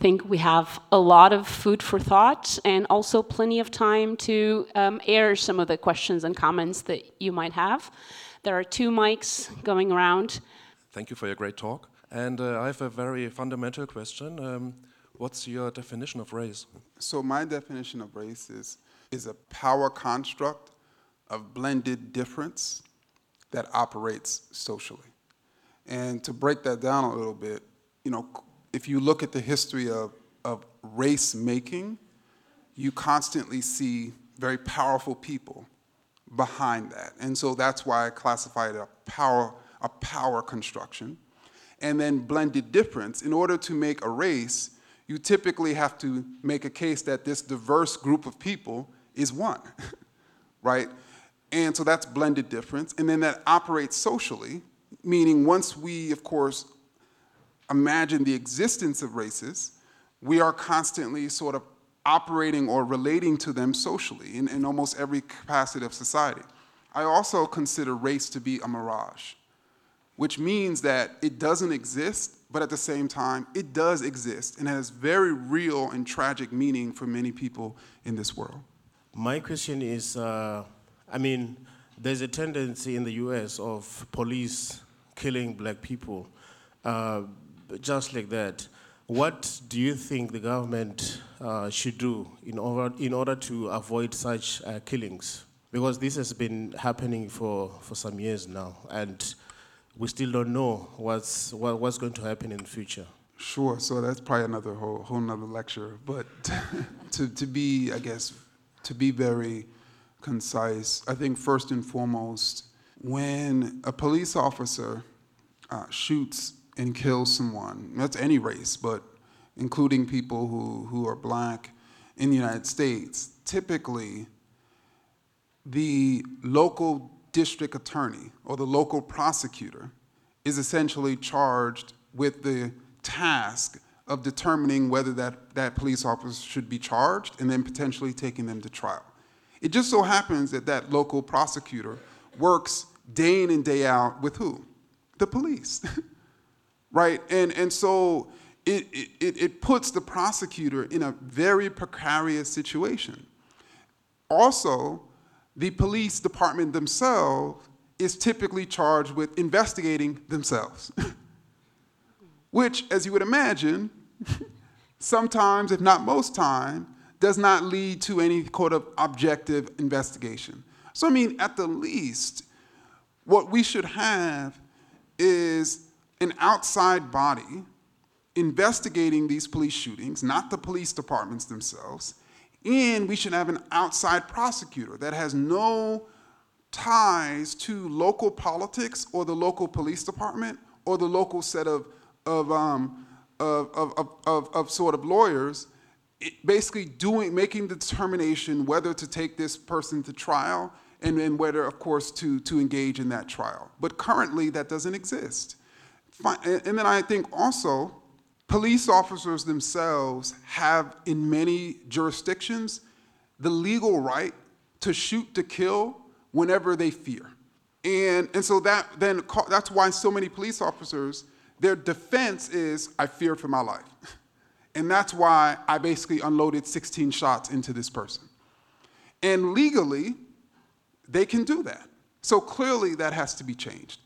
think we have a lot of food for thought and also plenty of time to um, air some of the questions and comments that you might have. There are two mics going around. Thank you for your great talk. And uh, I have a very fundamental question. Um, what's your definition of race? So my definition of race is, is a power construct of blended difference that operates socially. And to break that down a little bit, you know, if you look at the history of, of race making, you constantly see very powerful people behind that. And so that's why I classify it a power, a power construction. And then blended difference. In order to make a race, you typically have to make a case that this diverse group of people is one, right? And so that's blended difference. And then that operates socially, meaning once we, of course, imagine the existence of races, we are constantly sort of operating or relating to them socially in, in almost every capacity of society. I also consider race to be a mirage, which means that it doesn't exist, but at the same time, it does exist and has very real and tragic meaning for many people in this world. My question is uh, I mean, there's a tendency in the US of police killing black people. Uh, just like that, what do you think the government uh, should do in order, in order to avoid such uh, killings? Because this has been happening for, for some years now, and we still don't know what's, what, what's going to happen in the future. Sure, so that's probably another whole, whole nother lecture. But to, to be, I guess, to be very concise, I think first and foremost, when a police officer uh, shoots and kill someone, that's any race, but including people who, who are black in the United States, typically the local district attorney or the local prosecutor is essentially charged with the task of determining whether that, that police officer should be charged and then potentially taking them to trial. It just so happens that that local prosecutor works day in and day out with who? The police, right? And, and so it, it, it puts the prosecutor in a very precarious situation. Also, the police department themselves is typically charged with investigating themselves, which, as you would imagine, sometimes, if not most time, does not lead to any sort of objective investigation. So, I mean, at the least, what we should have is an outside body investigating these police shootings, not the police departments themselves, and we should have an outside prosecutor that has no ties to local politics or the local police department or the local set of, of, um, of, of, of, of, sort of lawyers basically doing, making the determination whether to take this person to trial and, and whether, of course, to, to engage in that trial. But currently, that doesn't exist. And then I think also, police officers themselves have, in many jurisdictions, the legal right to shoot to kill whenever they fear. And, and so that then that's why so many police officers, their defense is, I fear for my life. And that's why I basically unloaded 16 shots into this person. And legally, they can do that. So clearly, that has to be changed.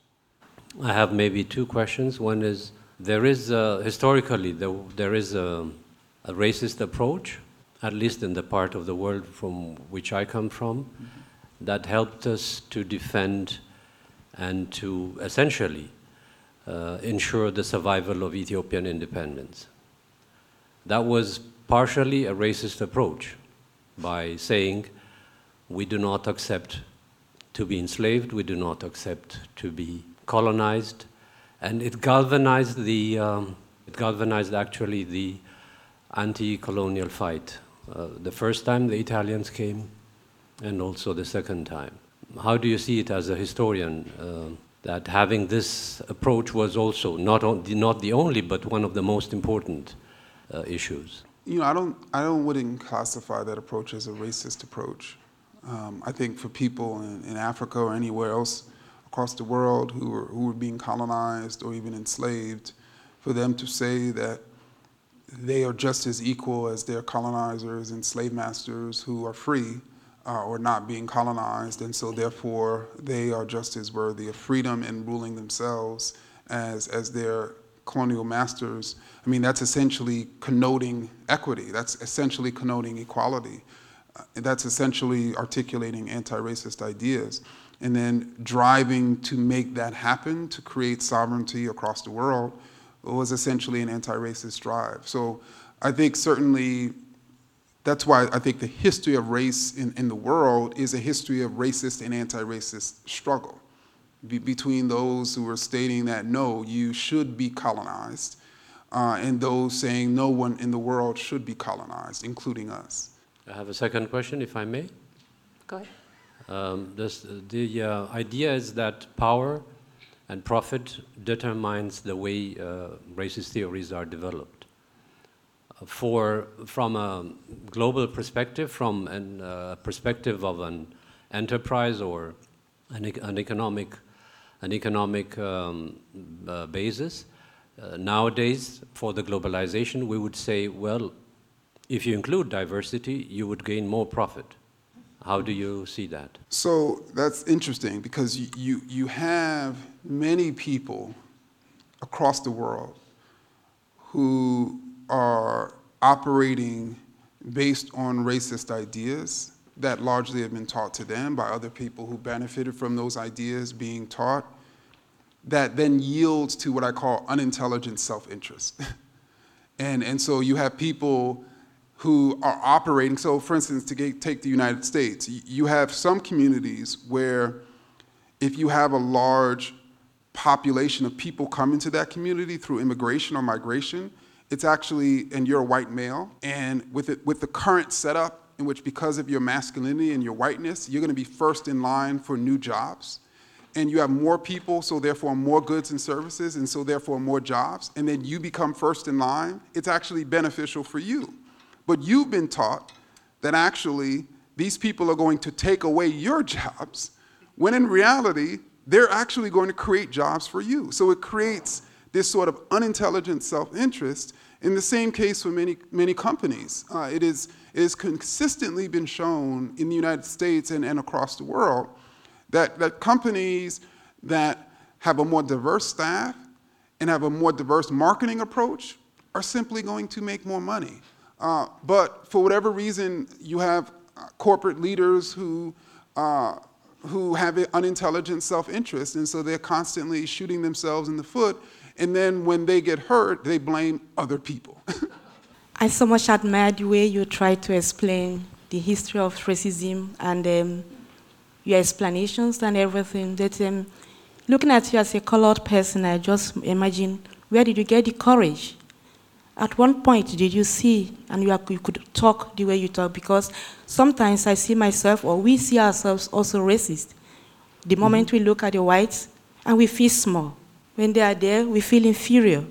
I have maybe two questions. One is there is, uh, historically, there, there is a, a, racist approach, at least in the part of the world from which I come from, mm-hmm. that helped us to defend and to essentially uh, ensure the survival of Ethiopian independence. That was partially a racist approach by saying we do not accept to be enslaved, we do not accept to be colonized, and it galvanized the um, it galvanized actually the anti-colonial fight. Uh, the first time the Italians came, and also the second time. How do you see it as a historian? Uh, that having this approach was also not, on, not the only, but one of the most important uh, issues? You know, I don't, I don't wouldn't classify that approach as a racist approach. Um, I think for people in, in, Africa or anywhere else across the world who were, who were being colonized or even enslaved, for them to say that they are just as equal as their colonizers and slave masters who are free uh, or not being colonized, and so therefore they are just as worthy of freedom and ruling themselves as, as their colonial masters. I mean, that's essentially connoting equity, that's essentially connoting equality, uh, that's essentially articulating anti racist ideas. And then driving to make that happen, to create sovereignty across the world, was essentially an anti racist drive. So I think certainly that's why I think the history of race in, in the world is a history of racist and anti racist struggle be, between those who are stating that no, you should be colonized, uh, and those saying no one in the world should be colonized, including us. I have a second question, if I may. Go ahead. Um, this, the uh, idea is that power and profit determines the way uh, racist theories are developed for, from a global perspective, from a uh, perspective of an enterprise or an, an economic, an economic um, uh, basis, uh, nowadays, for the globalization, we would say, well, if you include diversity, you would gain more profit. How do you see that? So that's interesting because you, you, have many people across the world who are operating based on racist ideas that largely have been taught to them by other people who benefited from those ideas being taught, that then yields to what I call unintelligent self interest. and, and so you have people who are operating. So, for instance, to get, take the United States, you have some communities where if you have a large population of people coming to that community through immigration or migration, it's actually, and you're a white male, and with, it, with the current setup in which because of your masculinity and your whiteness, you're gonna be first in line for new jobs, and you have more people, so therefore more goods and services, and so therefore more jobs, and then you become first in line, it's actually beneficial for you. But you've been taught that actually these people are going to take away your jobs, when in reality, they're actually going to create jobs for you. So it creates this sort of unintelligent self-interest. In the same case for many, many companies. Uh, it, is, it has consistently been shown in the United States and, and across the world that, that companies that have a more diverse staff and have a more diverse marketing approach are simply going to make more money. Uh, but for whatever reason, you have uh, corporate leaders who, uh, who have unintelligent self-interest, and so they're constantly shooting themselves in the foot and then when they get hurt, they blame other people. I so much admire the way you try to explain the history of racism and um, your explanations and everything. That um, looking at you as a colored person, I just imagine where did you get the courage? At one point, did you see and you, are, you could talk the way you talk? Because sometimes I see myself, or we see ourselves also racist. The moment mm-hmm. we look at the whites and we feel small. When they are there, we feel inferior.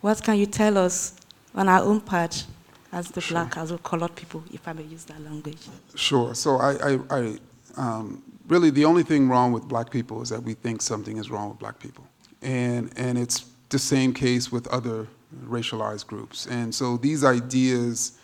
What can you tell us on our own part as the sure. black, as the colored people, if I may use that language? Sure. So I, I, I um, really the only thing wrong with black people is that we think something is wrong with black people. And, and it's the same case with other racialized groups. And so these ideas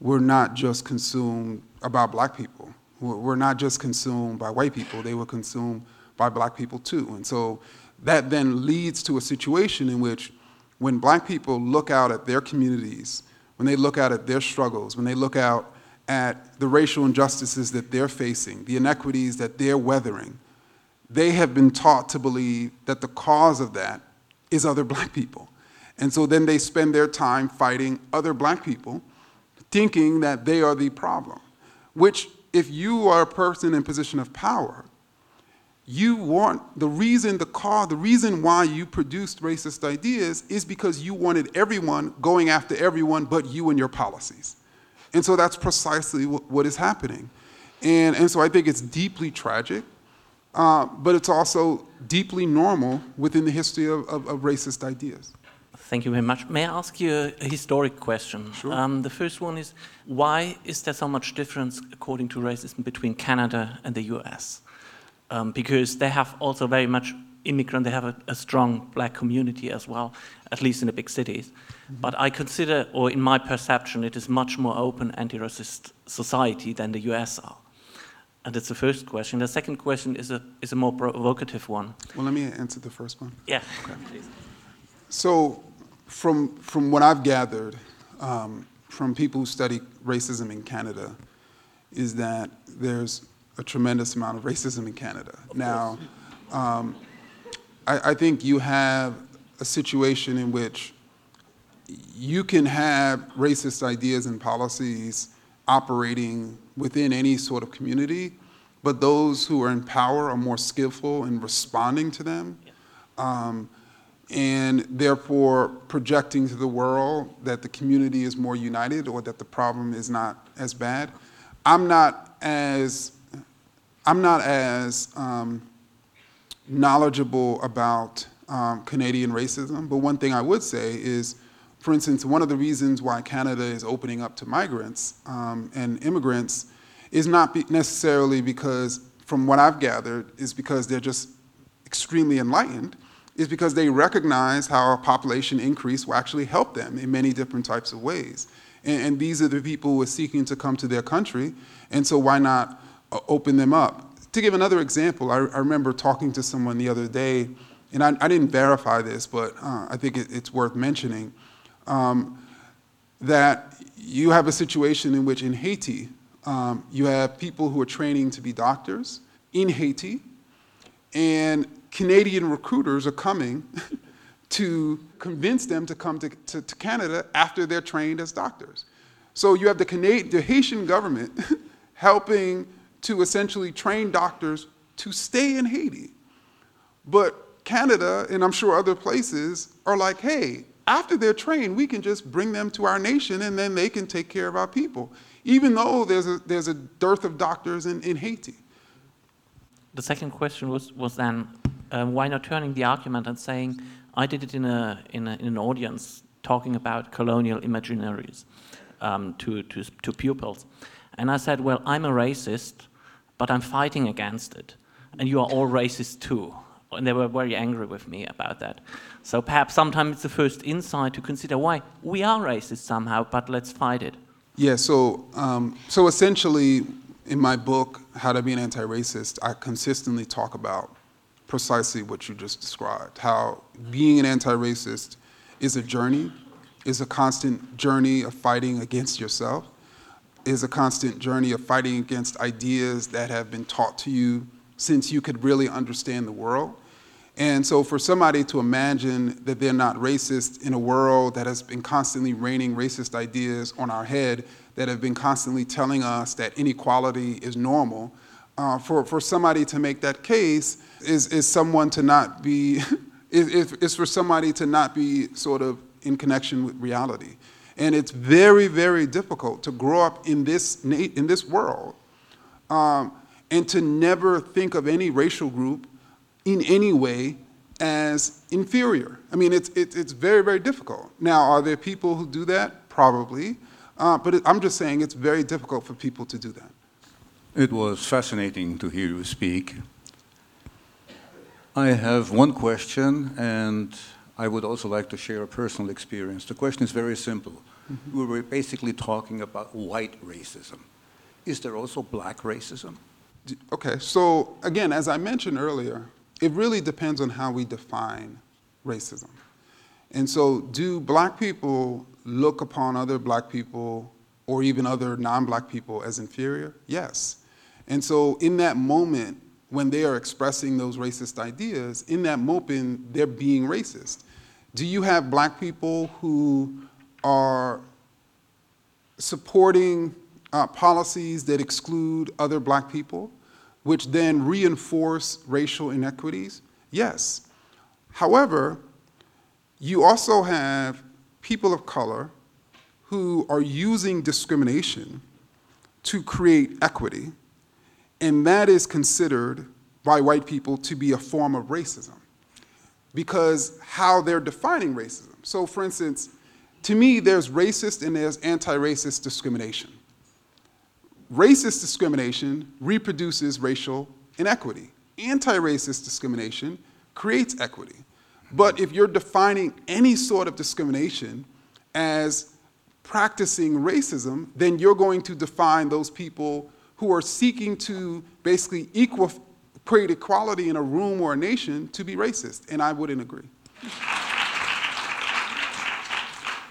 were not just consumed about black people. Were not just consumed by white people. They were consumed by black people too. And so that then leads to a situation in which when black people look out at their communities, when they look out at their struggles, when they look out at the racial injustices that they're facing, the inequities that they're weathering, they have been taught to believe that the cause of that is other black people. And so then they spend their time fighting other black people, thinking that they are the problem. Which, if you are a person in position of power, you want the reason the cause, the reason why you produced racist ideas is because you wanted everyone going after everyone but you and your policies and so that's precisely what, is happening and, and so i think it's deeply tragic uh, but it's also deeply normal within the history of, of, of, racist ideas Thank you very much. May I ask you a, historic question? Sure. Um, the first one is why is there so much difference, according to racism, between Canada and the US? um, because they have also very much immigrant, they have a, a, strong black community as well, at least in the big cities. Mm-hmm. But I consider, or in my perception, it is much more open anti-racist society than the US are. And that's the first question. The second question is a, is a more provocative one. Well, let me answer the first one. Yeah, okay, please. So, from, from what I've gathered um, from people who study racism in Canada, is that there's a tremendous amount of racism in Canada. Of now, um, I, I think you have a situation in which you can have racist ideas and policies operating within any sort of community, but those who are in power are more skillful in responding to them. Um, and therefore projecting to the world that the community is more united or that the problem is not as bad. I'm not as I'm not as um, knowledgeable about um, Canadian racism, but one thing I would say is, for instance, one of the reasons why Canada is opening up to migrants um, and immigrants is not be necessarily because, from what I've gathered, is because they're just extremely enlightened, is because they recognize how a population increase will actually help them in many different types of ways. And, and these are the people who are seeking to come to their country, and so why not uh, open them up? To give another example, I, I remember talking to someone the other day, and I, I didn't verify this, but uh, I think it, it's worth mentioning, um, that you have a situation in which in Haiti, um, you have people who are training to be doctors in Haiti, and Canadian recruiters are coming to convince them to come to, to, to, Canada after they're trained as doctors. So you have the, the Haitian government helping to essentially train doctors to stay in Haiti. But Canada, and I'm sure other places, are like, hey, after they're trained, we can just bring them to our nation and then they can take care of our people, even though there's a, there's a dearth of doctors in, in Haiti. The second question was, was then um, why not turning the argument and saying, I did it in, a, in, a, in an audience talking about colonial imaginaries um, to, to, to pupils. And I said, well, I'm a racist, but I'm fighting against it. And you are all racist too. And they were very angry with me about that. So perhaps sometimes it's the first insight to consider why we are racist somehow, but let's fight it. Yeah, so, um, so essentially, in my book, How to Be an Anti-Racist, I consistently talk about precisely what you just described, how being an anti-racist is a journey, is a constant journey of fighting against yourself, is a constant journey of fighting against ideas that have been taught to you since you could really understand the world. And so for somebody to imagine that they're not racist in a world that has been constantly raining racist ideas on our head, that have been constantly telling us that inequality is normal, uh, for, for somebody to make that case is, is someone to not be, is, is for somebody to not be sort of in connection with reality. And it's very, very difficult to grow up in this, in this world um, and to never think of any racial group in any way as inferior. I mean, it's, it's, it's very, very difficult. Now, are there people who do that? Probably. Uh, but it, I'm just saying it's very difficult for people to do that. It was fascinating to hear you speak. I have one question, and I would also like to share a personal experience. The question is very simple. Mm -hmm. We were basically talking about white racism. Is there also black racism? Okay, so again, as I mentioned earlier, it really depends on how we define racism. And so, do black people look upon other black people or even other non black people as inferior? Yes. And so, in that moment, when they are expressing those racist ideas, in that moment, they're being racist. Do you have black people who are supporting uh, policies that exclude other black people, which then reinforce racial inequities? Yes. However, you also have people of color who are using discrimination to create equity and that is considered by white people to be a form of racism because how they're defining racism. So, for instance, to me, there's racist and there's anti racist discrimination. Racist discrimination reproduces racial inequity. Anti racist discrimination creates equity. But if you're defining any sort of discrimination as practicing racism, then you're going to define those people who are seeking to basically equal, create equality in a room or a nation to be racist. And I wouldn't agree.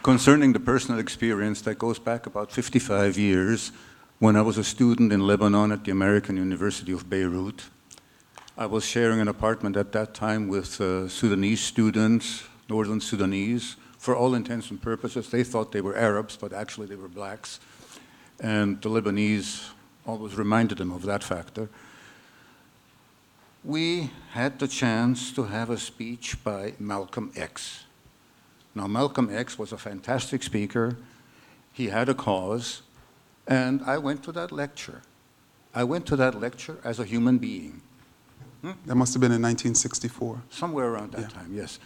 Concerning the personal experience, that goes back about 55 years when I was a student in Lebanon at the American University of Beirut. I was sharing an apartment at that time with uh, Sudanese students, northern Sudanese. For all intents and purposes, they thought they were Arabs, but actually they were blacks. And the Lebanese always reminded him of that factor. We had the chance to have a speech by Malcolm X. Now, Malcolm X was a fantastic speaker. He had a cause, and I went to that lecture. I went to that lecture as a human being. That must have been in 1964. Somewhere around that Yeah. time, yes.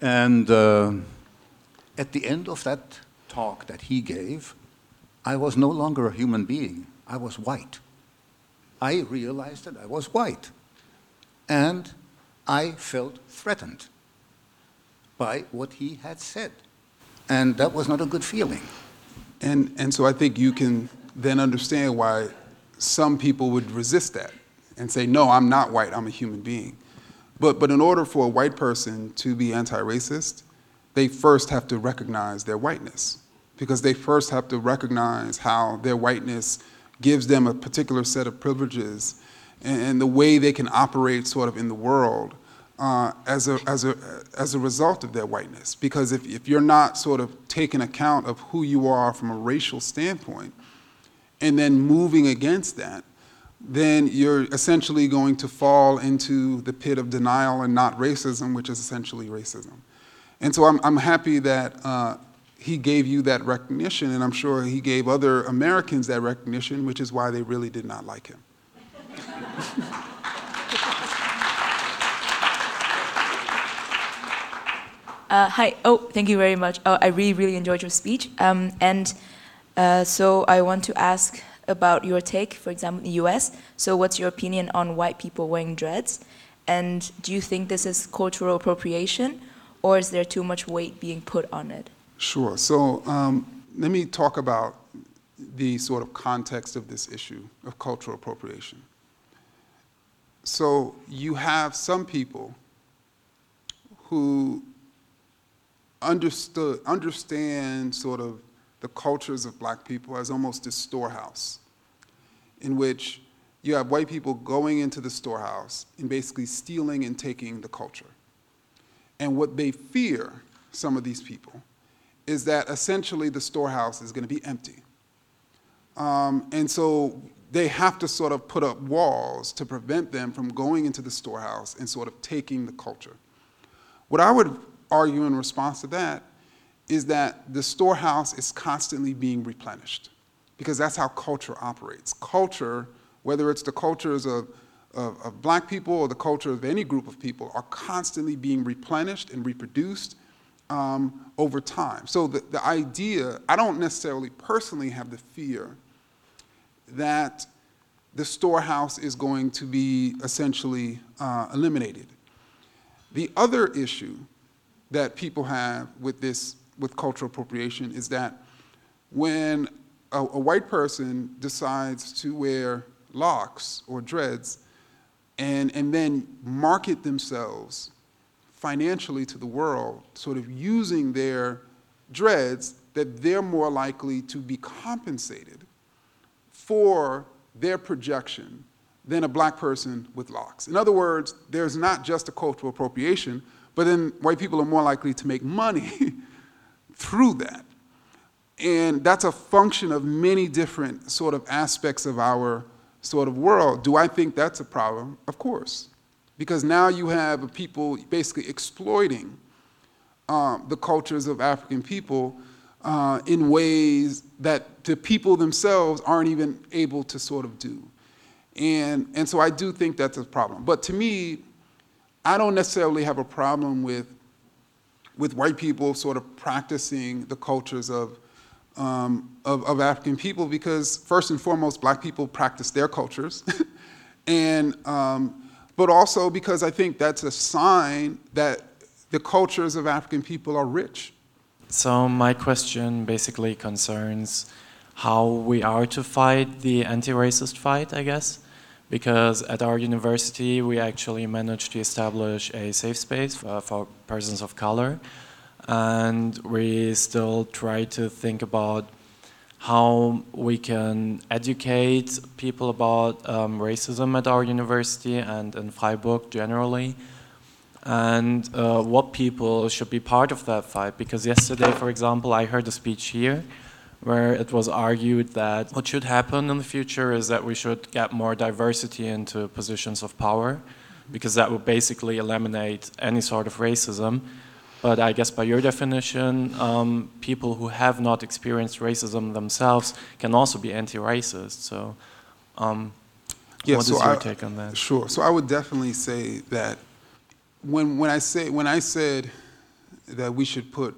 And uh, at the end of that talk that he gave, I was no longer a human being. I was white. I realized that I was white. And I felt threatened by what he had said. And that was not a good feeling. And, and so I think you can then understand why some people would resist that and say, no, I'm not white, I'm a human being. But, but in order for a white person to be anti racist, they first have to recognize their whiteness because they first have to recognize how their whiteness gives them a particular set of privileges and, and the way they can operate sort of in the world uh, as, a, as, a, as a result of their whiteness. Because if, if you're not sort of taking account of who you are from a racial standpoint and then moving against that, then you're essentially going to fall into the pit of denial and not racism, which is essentially racism. And so I'm, I'm happy that uh, he gave you that recognition, and I'm sure he gave other Americans that recognition, which is why they really did not like him. Uh, hi. Oh, thank you very much. Oh, I really, really enjoyed your speech. Um, and uh, so I want to ask about your take, for example, in the US. So, what's your opinion on white people wearing dreads? And do you think this is cultural appropriation, or is there too much weight being put on it? Sure. So um, let me talk about the sort of context of this issue of cultural appropriation. So you have some people who understood, understand sort of the cultures of black people as almost a storehouse in which you have white people going into the storehouse and basically stealing and taking the culture. And what they fear, some of these people, is that essentially the storehouse is going to be empty. Um, and so they have to sort of put up walls to prevent them from going into the storehouse and sort of taking the culture. What I would argue in response to that is that the storehouse is constantly being replenished because that's how culture operates. Culture, whether it's the cultures of, of, of black people or the culture of any group of people, are constantly being replenished and reproduced um, over time. So the, the idea, I don't necessarily personally have the fear that the storehouse is going to be essentially uh, eliminated. The other issue that people have with this, with cultural appropriation, is that when a, a white person decides to wear locks or dreads and, and then market themselves financially to the world, sort of using their dreads, that they're more likely to be compensated for their projection than a black person with locks. In other words, there's not just a cultural appropriation, but then white people are more likely to make money through that. And that's a function of many different sort of aspects of our sort of world. Do I think that's a problem? Of course. Because now you have people basically exploiting um, the cultures of African people uh, in ways that the people themselves aren't even able to sort of do. And, and so I do think that's a problem. But to me, I don't necessarily have a problem with, with white people sort of practicing the cultures of, um, of, of, African people because, first and foremost, black people practice their cultures. and um, but also because I think that's a sign that the cultures of African people are rich. So my question basically concerns how we are to fight the anti-racist fight, I guess, because at our university we actually managed to establish a safe space for, for persons of color, and we still try to think about how we can educate people about um, racism at our university and in Freiburg generally, and uh, what people should be part of that fight. Because yesterday, for example, I heard a speech here where it was argued that what should happen in the future is that we should get more diversity into positions of power, because that would basically eliminate any sort of racism. But I guess by your definition, um, people who have not experienced racism themselves can also be anti-racist. So, um, Yeah, what so is your I- take on that? Sure. So I would definitely say that when when I say when I said that we should put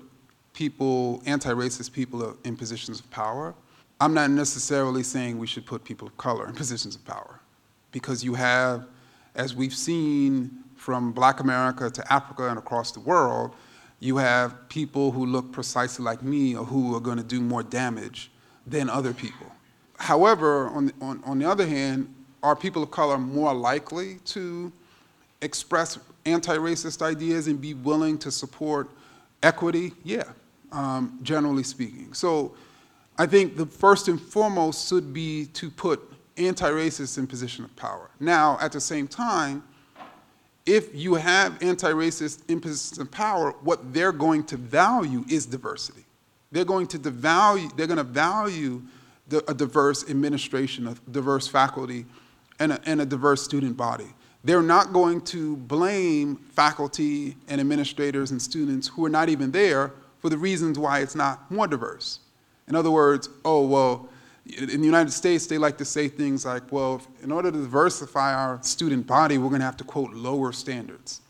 people, anti-racist people in positions of power, I'm not necessarily saying we should put people of color in positions of power, because you have, as we've seen from Black America to Africa and across the world, you have people who look precisely like me or who are going to do more damage than other people. However, on, on, on the other hand, are people of color more likely to express anti-racist ideas and be willing to support equity? Yeah, um, generally speaking. So I think the first and foremost should be to put anti-racists in position of power. Now, at the same time, if you have anti racist in positions of power, what they're going to value is diversity. They're going to devalue, they're going to value the, a diverse administration, a diverse faculty, and a, and a diverse student body. They're not going to blame faculty and administrators and students who are not even there for the reasons why it's not more diverse. In other words, oh, well, in the United States, they like to say things like, well, in order to diversify our student body, we're going to have to quote lower standards,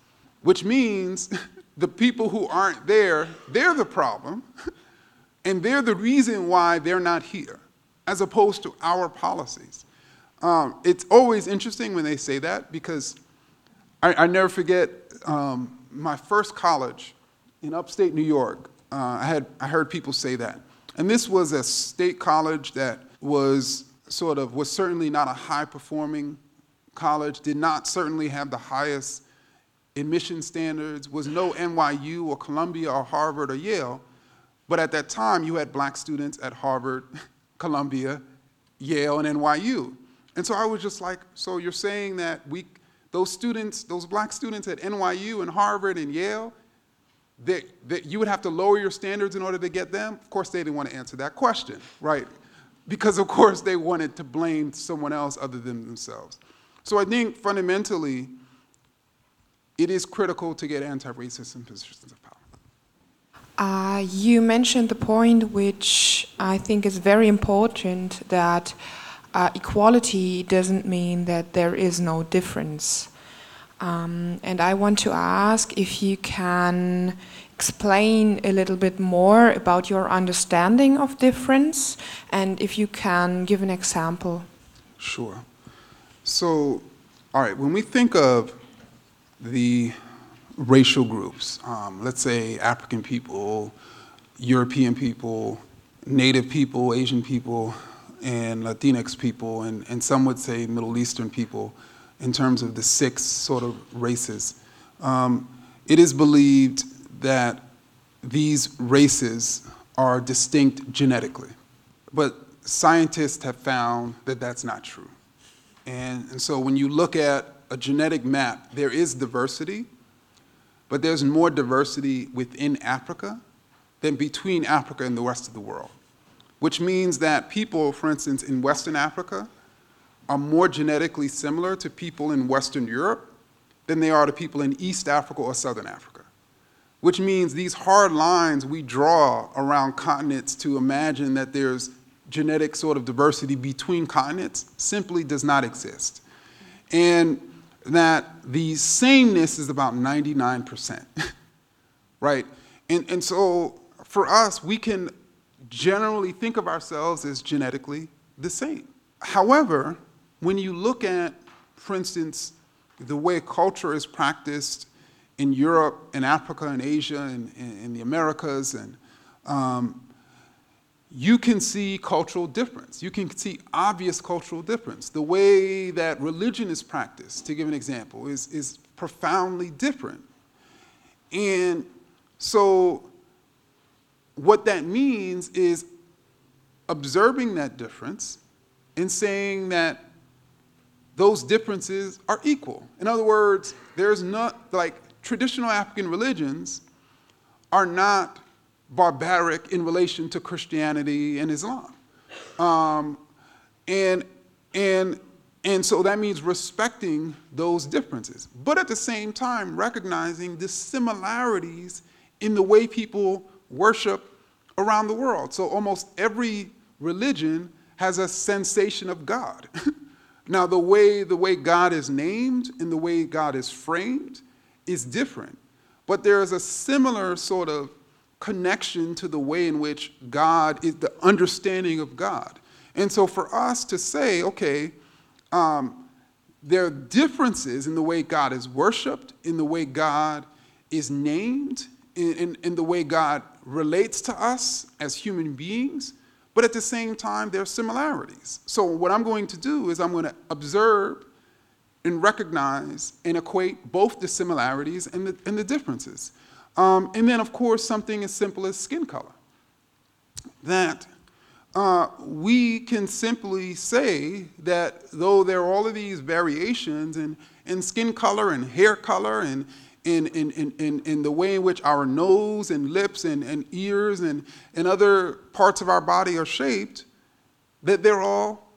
which means the people who aren't there, they're the problem, and they're the reason why they're not here, as opposed to our policies. Um, it's always interesting when they say that because I, I never forget um, my first college in upstate New York. Uh, I had I heard people say that, and this was a state college that was sort of was certainly not a high performing college. Did not certainly have the highest admission standards. Was no NYU or Columbia or Harvard or Yale, but at that time you had black students at Harvard, Columbia, Yale, and NYU. And so I was just like, so you're saying that we, those students, those black students at NYU and Harvard and Yale, that, that you would have to lower your standards in order to get them? Of course, they didn't want to answer that question, right? Because, of course, they wanted to blame someone else other than themselves. So I think fundamentally, it is critical to get anti racist in positions of power. Uh, you mentioned the point which I think is very important that uh, equality doesn't mean that there is no difference. Um, and I want to ask if you can explain a little bit more about your understanding of difference and if you can give an example. Sure. So, all right, when we think of the racial groups, um, let's say African people, European people, Native people, Asian people, and Latinx people, and, and some would say Middle Eastern people, in terms of the six sort of races, um, it is believed that these races are distinct genetically. But scientists have found that that's not true. And, and so when you look at a genetic map, there is diversity, but there's more diversity within Africa than between Africa and the rest of the world. Which means that people, for instance, in Western Africa, are more genetically similar to people in Western Europe than they are to people in East Africa or Southern Africa. Which means these hard lines we draw around continents to imagine that there's genetic sort of diversity between continents simply does not exist. And that the sameness is about 99%, right? And, and so for us, we can generally think of ourselves as genetically the same. However, when you look at, for instance, the way culture is practiced in Europe and Africa and Asia and in the Americas, and um, you can see cultural difference. You can see obvious cultural difference. The way that religion is practiced, to give an example, is, is profoundly different. And so, what that means is observing that difference and saying that those differences are equal. In other words, there's not, like, traditional African religions are not barbaric in relation to Christianity and Islam. Um, and, and, and so that means respecting those differences, but at the same time, recognizing the similarities in the way people worship around the world. So almost every religion has a sensation of God. now, the way, the way God is named and the way God is framed is different, but there is a similar sort of connection to the way in which God is the understanding of God. And so for us to say, okay, um, there are differences in the way God is worshiped, in the way God is named, in, in, in, the way God relates to us as human beings, but at the same time, there are similarities. So, what I'm going to do is I'm going to observe and recognize and equate both the similarities and the, and the differences. Um, and then, of course, something as simple as skin color. That uh, we can simply say that though there are all of these variations in, in skin color and hair color and in, in, in, in, in the way in which our nose and lips and, and ears and, and other parts of our body are shaped, that they're all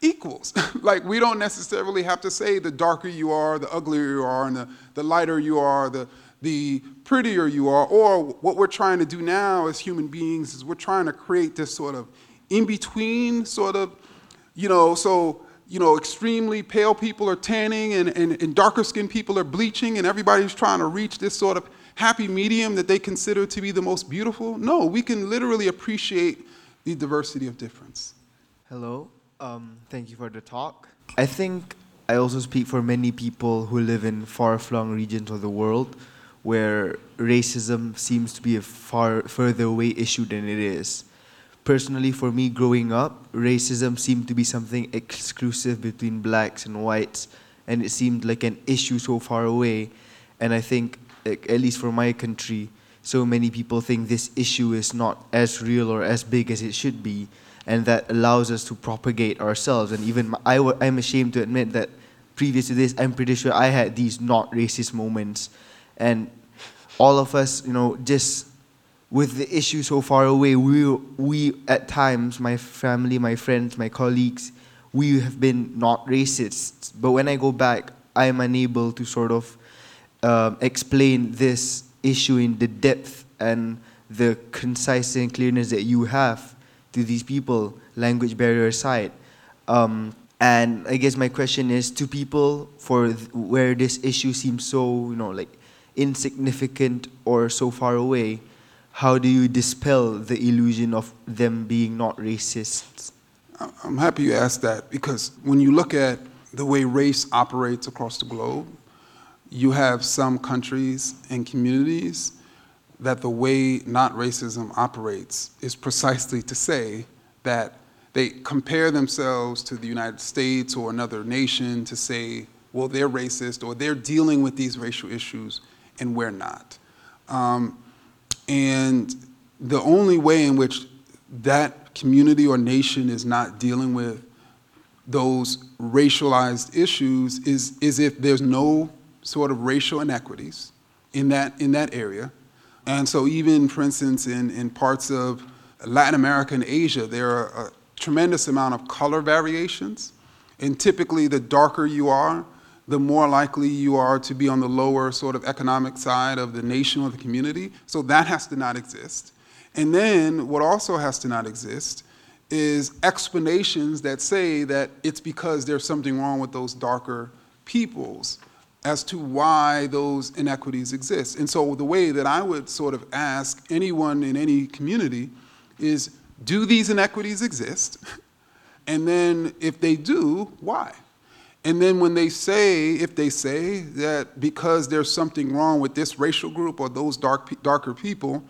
equals. like we don't necessarily have to say the darker you are, the uglier you are, and the, the lighter you are, the, the prettier you are. Or what we're trying to do now as human beings is we're trying to create this sort of in between sort of, you know, so, you know, extremely pale people are tanning and, and, and darker skinned people are bleaching, and everybody's trying to reach this sort of happy medium that they consider to be the most beautiful. No, we can literally appreciate the diversity of difference. Hello, um, thank you for the talk. I think I also speak for many people who live in far flung regions of the world where racism seems to be a far further away issue than it is. Personally, for me growing up, racism seemed to be something exclusive between blacks and whites, and it seemed like an issue so far away. And I think, at least for my country, so many people think this issue is not as real or as big as it should be, and that allows us to propagate ourselves. And even I w- I'm ashamed to admit that previous to this, I'm pretty sure I had these not racist moments and all of us, you know, just with the issue so far away, we, we at times, my family, my friends, my colleagues, we have been not racists. But when I go back, I am unable to sort of uh, explain this issue in the depth and the concise and clearness that you have to these people, language barrier aside. Um, and I guess my question is to people for th- where this issue seems so, you know, like insignificant or so far away, how do you dispel the illusion of them being not racists? I'm happy you asked that because when you look at the way race operates across the globe, you have some countries and communities that the way not racism operates is precisely to say that they compare themselves to the United States or another nation to say, well, they're racist or they're dealing with these racial issues and we're not. Um, and the only way in which that community or nation is not dealing with those racialized issues is, is if there's no sort of racial inequities in that, in that area. And so, even for instance, in, in parts of Latin America and Asia, there are a tremendous amount of color variations. And typically, the darker you are, the more likely you are to be on the lower sort of economic side of the nation or the community. So that has to not exist. And then what also has to not exist is explanations that say that it's because there's something wrong with those darker peoples as to why those inequities exist. And so the way that I would sort of ask anyone in any community is do these inequities exist? And then if they do, why? And then when they say, if they say that because there's something wrong with this racial group or those dark, darker people,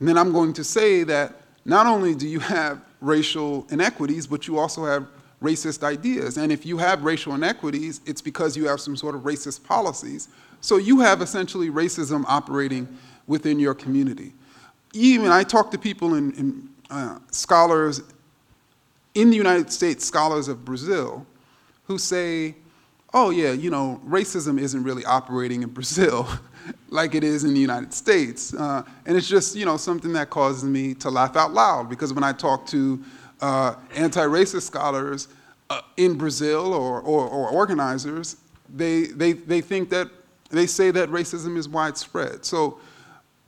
then I'm going to say that not only do you have racial inequities, but you also have racist ideas. And if you have racial inequities, it's because you have some sort of racist policies. So you have essentially racism operating within your community. Even I talk to people and in uh, scholars in the United States, scholars of Brazil, who say, oh yeah, you know, racism isn't really operating in Brazil like it is in the United States. Uh, and it's just, you know, something that causes me to laugh out loud because when I talk to uh, anti-racist scholars uh, in Brazil or, or, or, organizers, they, they, they think that, they say that racism is widespread. So,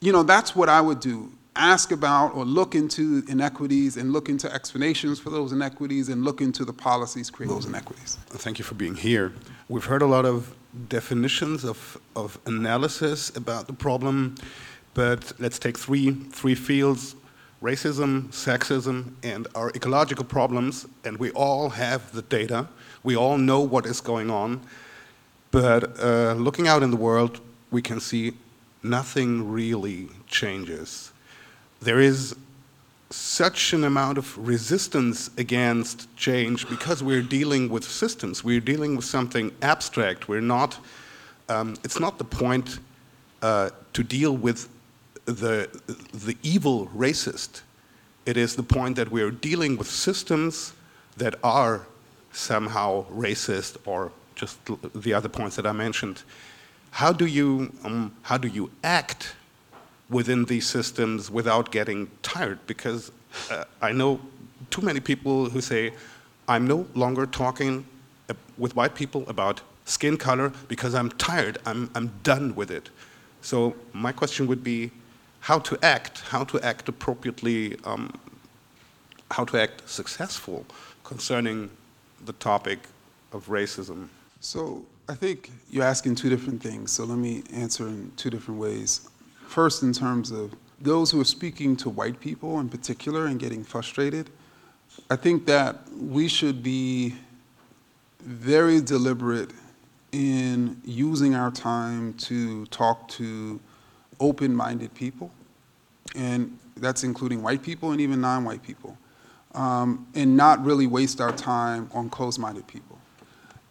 you know, that's what I would do. Ask about or look into inequities and look into explanations for those inequities and look into the policies creating those inequities. Thank you for being here. We've heard a lot of definitions of, of analysis about the problem, but let's take three, three fields racism, sexism, and our ecological problems, and we all have the data. We all know what is going on. But uh, looking out in the world, we can see nothing really changes. There is such an amount of resistance against change because we're dealing with systems. We're dealing with something abstract. We're not, um, it's not the point uh, to deal with the, the evil racist. It is the point that we are dealing with systems that are somehow racist or just the other points that I mentioned. How do you, um, how do you act within these systems without getting tired? Because uh, I know too many people who say, I'm no longer talking with white people about skin color because I'm tired, I'm, I'm done with it. So my question would be, how to act, how to act appropriately, um, how to act successful concerning the topic of racism. So I think you're asking two different things. So let me answer in two different ways. First, in terms of those who are speaking to white people in particular and getting frustrated, I think that we should be very deliberate in using our time to talk to open-minded people, and that's including white people and even non-white people, um, and not really waste our time on closed-minded people.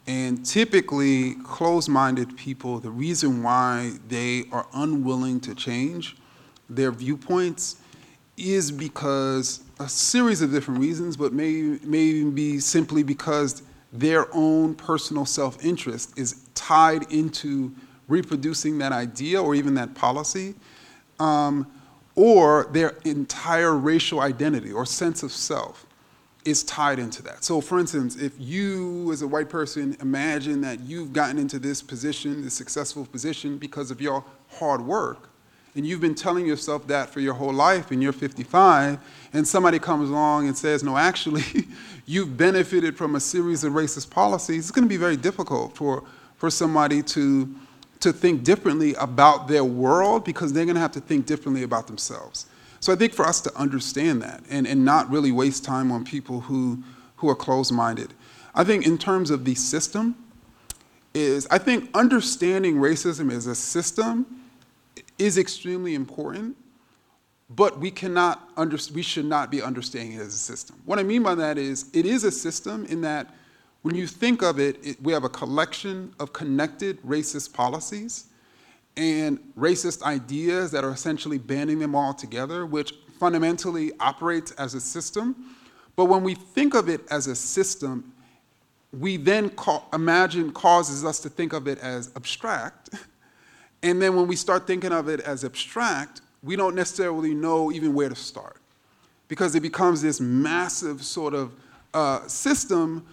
And typically, closed-minded people, the reason why they are unwilling to change their viewpoints is because a series of different reasons, but may, may be simply because their own personal self-interest is tied into reproducing that idea or even that policy, um, or their entire racial identity or sense of self is tied into that. So for instance, if you as a white person imagine that you've gotten into this position, this successful position because of your hard work, and you've been telling yourself that for your whole life and you're 55, and somebody comes along and says, no, actually, you've benefited from a series of racist policies, it's gonna be very difficult for, for somebody to to think differently about their world because they're going to have to think differently about themselves. So I think for us to understand that and, and not really waste time on people who, who are closed-minded. I think in terms of the system is, I think understanding racism as a system is extremely important, but we cannot, under, we should not be understanding it as a system. What I mean by that is, it is a system in that when you think of it, it, we have a collection of connected racist policies and racist ideas that are essentially banding them all together, which fundamentally operates as a system. But when we think of it as a system, we then imagine causes us to think of it as abstract. And then when we start thinking of it as abstract, we don't necessarily know even where to start because it becomes this massive sort of uh, system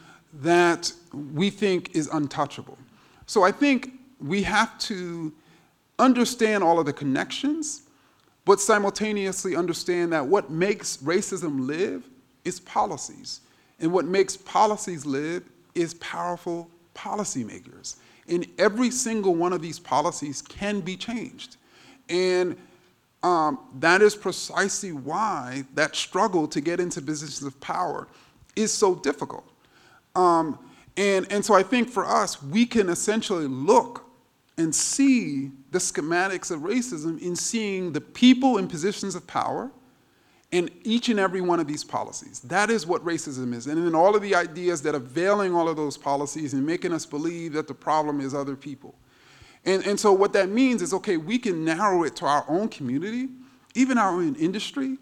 that we think is untouchable. So I think we have to understand all of the connections, but simultaneously understand that what makes racism live is policies. And what makes policies live is powerful policymakers. And every single one of these policies can be changed. And um, that is precisely why that struggle to get into positions of power is so difficult. Um, And, and so I think for us, we can essentially look and see the schematics of racism in seeing the people in positions of power in each and every one of these policies. That is what racism is. And then all of the ideas that are veiling all of those policies and making us believe that the problem is other people. And, and so what that means is, okay, we can narrow it to our own community, even our own industry,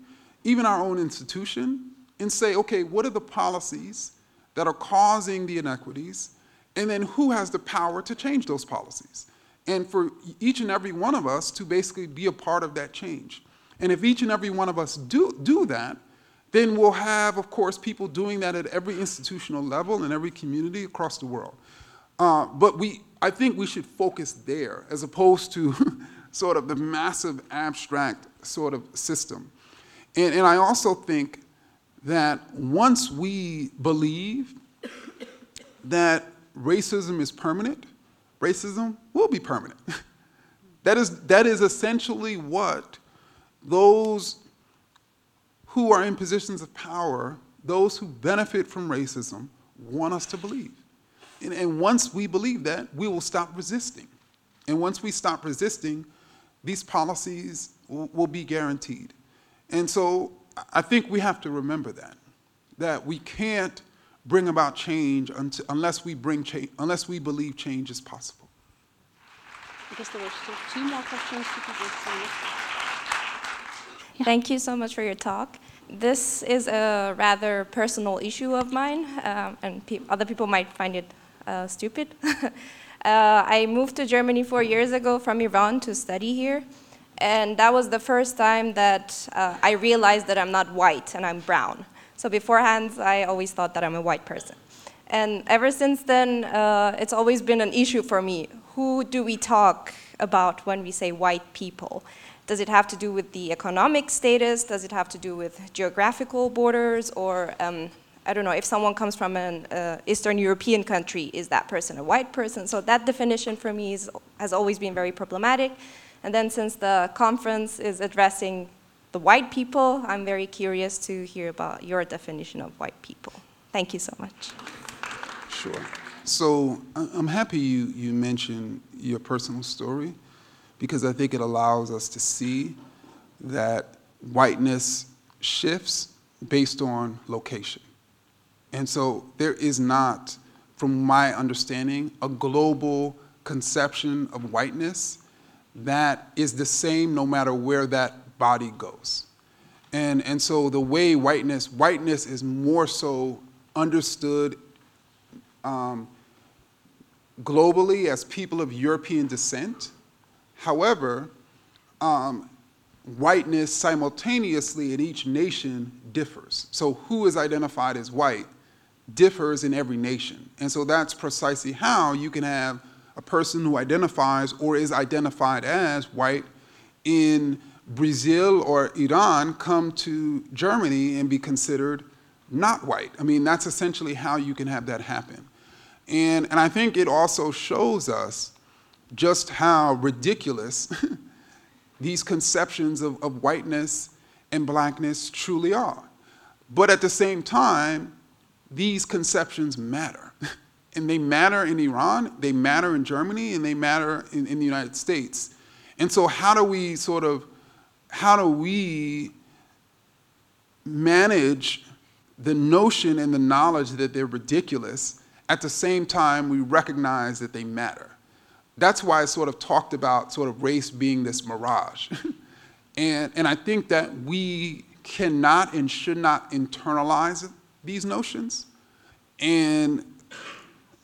even our own institution, and say, okay, what are the policies that are causing the inequities? And then who has the power to change those policies? And for each and every one of us to basically be a part of that change. And if each and every one of us do, do that, then we'll have, of course, people doing that at every institutional level in every community across the world. Uh, but we, I think we should focus there as opposed to sort of the massive abstract sort of system. And, and I also think that once we believe that racism is permanent, racism will be permanent. that, is, that is essentially what those who are in positions of power, those who benefit from racism, want us to believe. And, and, once we believe that, we will stop resisting. And once we stop resisting, these policies will, will be guaranteed. And so I think we have to remember that, that we can't bring about change until, unless we bring change, unless we believe change is possible. I guess there were still two more questions. to Yeah. Thank you so much for your talk. This is a rather personal issue of mine, um, and pe other people might find it uh, stupid. uh, I moved to Germany four years ago from Iran to study here, and that was the first time that uh, I realized that I'm not white and I'm brown. So beforehand, I always thought that I'm a white person. And ever since then, uh, it's always been an issue for me. Who do we talk about when we say white people? Does it have to do with the economic status? Does it have to do with geographical borders? Or, um, I don't know, if someone comes from an uh, Eastern European country, is that person a white person? So that definition for me is, has always been very problematic. And then since the conference is addressing the white people, I'm very curious to hear about your definition of white people. Thank you so much. Sure. So I'm happy you, you mentioned your personal story because I think it allows us to see that whiteness shifts based on location. And so there is not, from my understanding, a global conception of whiteness that is the same no matter where that body goes. And, and so the way whiteness, whiteness is more so understood um, globally as people of European descent However, um, whiteness simultaneously in each nation differs. So who is identified as white differs in every nation. And so that's precisely how you can have a person who identifies or is identified as white in Brazil or Iran come to Germany and be considered not white. I mean, that's essentially how you can have that happen. And, and I think it also shows us just how ridiculous these conceptions of, of whiteness and blackness truly are. But at the same time, these conceptions matter. and they matter in Iran, they matter in Germany, and they matter in, in the United States. And so, how do we sort of, how do we manage the notion and the knowledge that they're ridiculous at the same time we recognize that they matter? that's why I sort of talked about sort of race being this mirage. and, and I think that we cannot and should not internalize these notions. And,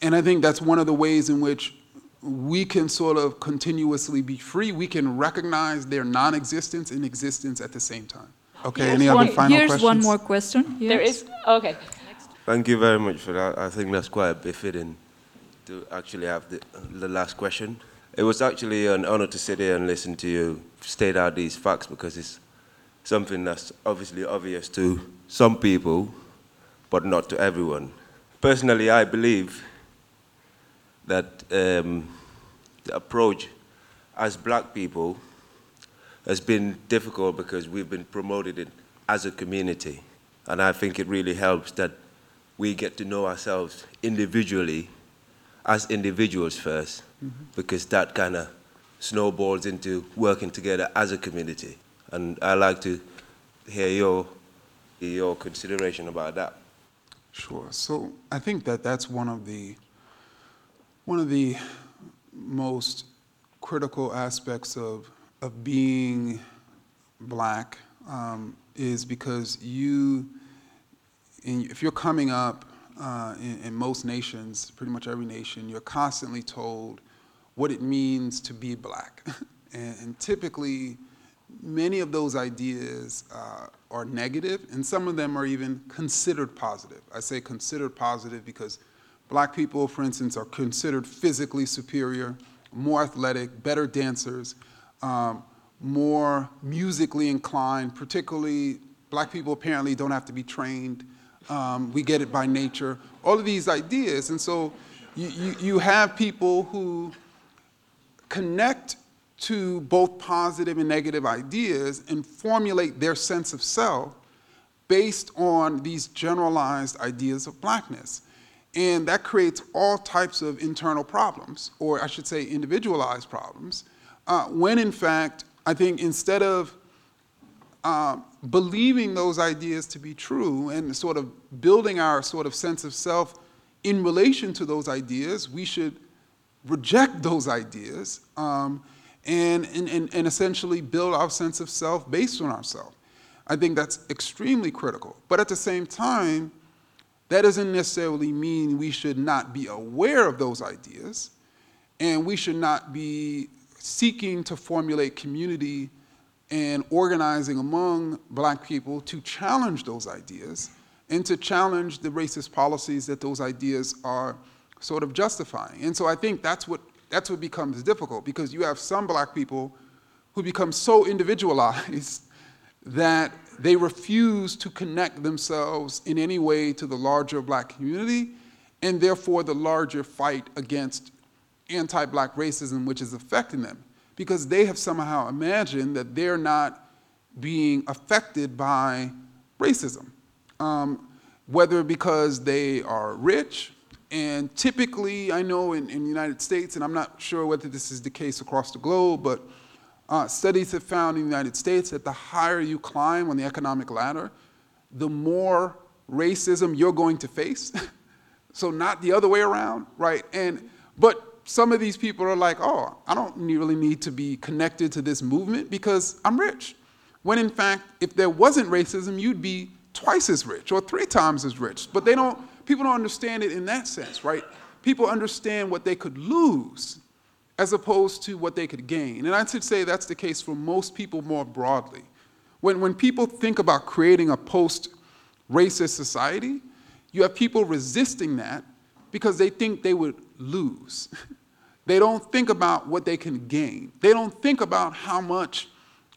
and I think that's one of the ways in which we can sort of continuously be free. We can recognize their non existence and existence at the same time. Okay, here's any one, other final here's questions? one more question. Yes. There is, okay. Thank you very much for that. I think that's quite befitting to actually have the, the last question. It was actually an honor to sit here and listen to you state out these facts because it's something that's obviously obvious to some people, but not to everyone. Personally, I believe that um, the approach as black people has been difficult because we've been promoted it as a community. And I think it really helps that we get to know ourselves individually as individuals 1st because that kind of snowballs into working together as a community. And I like to hear your, your consideration about that. Sure. So I think that that's one of the one of the most critical aspects of of being black um, is because you, in, if you're coming up uh, in, in most nations, pretty much every nation, you're constantly told what it means to be black, and, and typically many of those ideas uh, are negative, and some of them are even considered positive. I say considered positive because black people, for instance, are considered physically superior, more athletic, better dancers, um, more musically inclined, particularly black people apparently don't have to be trained. Um, we get it by nature. All of these ideas. And so you, you, you have people who connect to both positive and negative ideas and formulate their sense of self based on these generalized ideas of blackness. And that creates all types of internal problems, or I should say individualized problems, uh, when in fact, I think instead of uh, believing those ideas to be true and sort of building our sort of sense of self in relation to those ideas, we should reject those ideas um, and, and, and essentially build our sense of self based on ourselves. I think that's extremely critical. But at the same time, that doesn't necessarily mean we should not be aware of those ideas and we should not be seeking to formulate community and organizing among black people to challenge those ideas and to challenge the racist policies that those ideas are sort of justifying. And so I think that's what that's what becomes difficult because you have some black people who become so individualized that they refuse to connect themselves in any way to the larger black community and therefore the larger fight against anti black racism which is affecting them because they have somehow imagined that they're not being affected by racism. Um, whether because they are rich, and typically, I know in, in the United States, and I'm not sure whether this is the case across the globe, but uh, studies have found in the United States that the higher you climb on the economic ladder, the more racism you're going to face. so not the other way around, right? And but some of these people are like, oh, I don't really need to be connected to this movement because I'm rich. When in fact, if there wasn't racism, you'd be twice as rich or three times as rich. But they don't people don't understand it in that sense, right? People understand what they could lose as opposed to what they could gain. And I should say that's the case for most people more broadly. When, when people think about creating a post racist society, you have people resisting that because they think they would lose. they don't think about what they can gain. They don't think about how much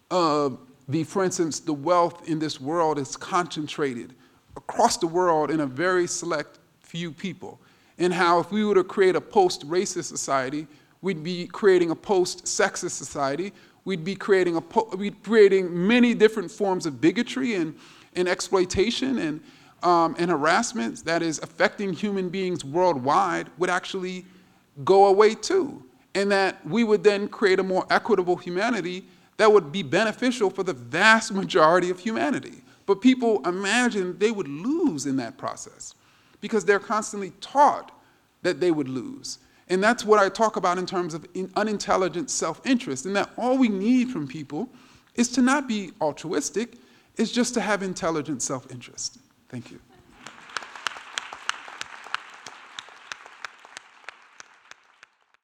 uh, the, for instance, the wealth in this world is concentrated across the world in a very select few people. And how if we were to create a post-racist society, we'd be creating a post-sexist society. We'd be creating, a po- we'd creating many different forms of bigotry and, and exploitation and, um, and harassment that is affecting human beings worldwide would actually go away too. And that we would then create a more equitable humanity that would be beneficial for the vast majority of humanity. But people imagine they would lose in that process because they're constantly taught that they would lose. And that's what I talk about in terms of unintelligent self interest, and that all we need from people is to not be altruistic, is just to have intelligent self interest. Thank you.